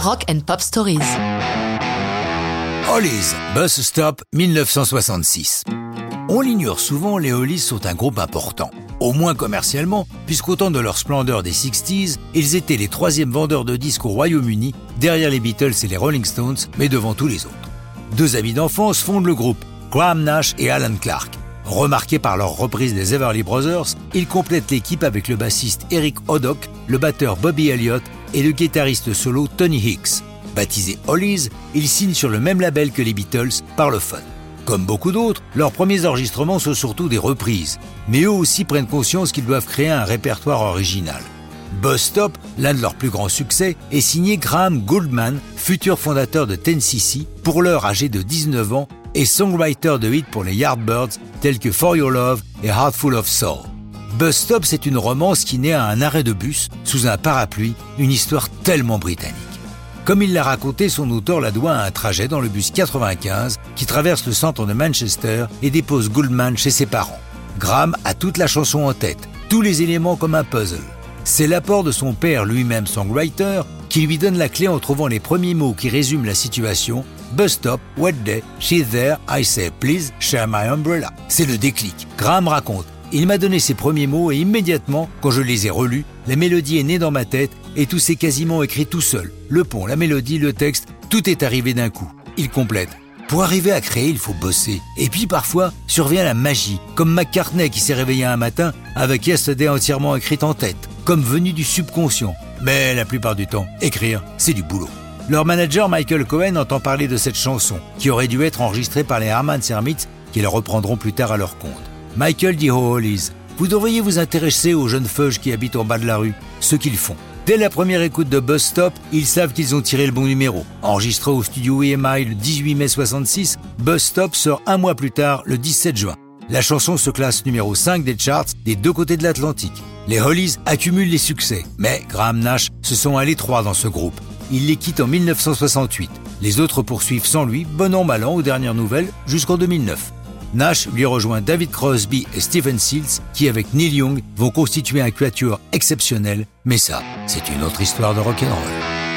Rock and Pop Stories. Hollies, Bus Stop 1966. On l'ignore souvent, les Hollies sont un groupe important. Au moins commercialement, puisqu'au temps de leur splendeur des 60s, ils étaient les troisièmes vendeurs de disques au Royaume-Uni, derrière les Beatles et les Rolling Stones, mais devant tous les autres. Deux amis d'enfance fondent le groupe, Graham Nash et Alan Clark. Remarqués par leur reprise des Everly Brothers, ils complètent l'équipe avec le bassiste Eric Hoddock, le batteur Bobby Elliott et le guitariste solo Tony Hicks. Baptisés Hollies, ils signent sur le même label que les Beatles, par le fun. Comme beaucoup d'autres, leurs premiers enregistrements sont surtout des reprises, mais eux aussi prennent conscience qu'ils doivent créer un répertoire original. Bus Stop, l'un de leurs plus grands succès, est signé Graham Goldman, futur fondateur de Tennessee, pour l'heure âgé de 19 ans et songwriter de hits pour les Yardbirds tels que For Your Love et Heart Full of Soul. Bus Stop, c'est une romance qui naît à un arrêt de bus, sous un parapluie, une histoire tellement britannique. Comme il l'a raconté, son auteur la doit à un trajet dans le bus 95 qui traverse le centre de Manchester et dépose Goldman chez ses parents. Graham a toute la chanson en tête, tous les éléments comme un puzzle. C'est l'apport de son père lui-même songwriter qui lui donne la clé en trouvant les premiers mots qui résument la situation. Bus stop, what day, she's there, I say please share my umbrella. C'est le déclic. Graham raconte. Il m'a donné ces premiers mots et immédiatement, quand je les ai relus, la mélodie est née dans ma tête et tout s'est quasiment écrit tout seul. Le pont, la mélodie, le texte, tout est arrivé d'un coup. Il complète. Pour arriver à créer, il faut bosser. Et puis parfois, survient la magie, comme McCartney qui s'est réveillé un matin avec Yesterday entièrement écrite en tête, comme venu du subconscient. Mais la plupart du temps, écrire, c'est du boulot. Leur manager Michael Cohen entend parler de cette chanson, qui aurait dû être enregistrée par les Herman Hermits, qui la reprendront plus tard à leur compte. Michael dit aux Hollies, vous devriez vous intéresser aux jeunes feuges qui habitent en bas de la rue, ce qu'ils font. Dès la première écoute de Bus Stop, ils savent qu'ils ont tiré le bon numéro. Enregistré au studio EMI le 18 mai 66, Bus Stop sort un mois plus tard, le 17 juin. La chanson se classe numéro 5 des charts des deux côtés de l'Atlantique. Les Hollies accumulent les succès, mais Graham Nash se sont à l'étroit dans ce groupe. Il les quitte en 1968. Les autres poursuivent sans lui, bon an mal an aux dernières nouvelles, jusqu'en 2009. Nash lui rejoint David Crosby et Stephen Seals qui, avec Neil Young, vont constituer un quatuor exceptionnel. Mais ça, c'est une autre histoire de rock'n'roll.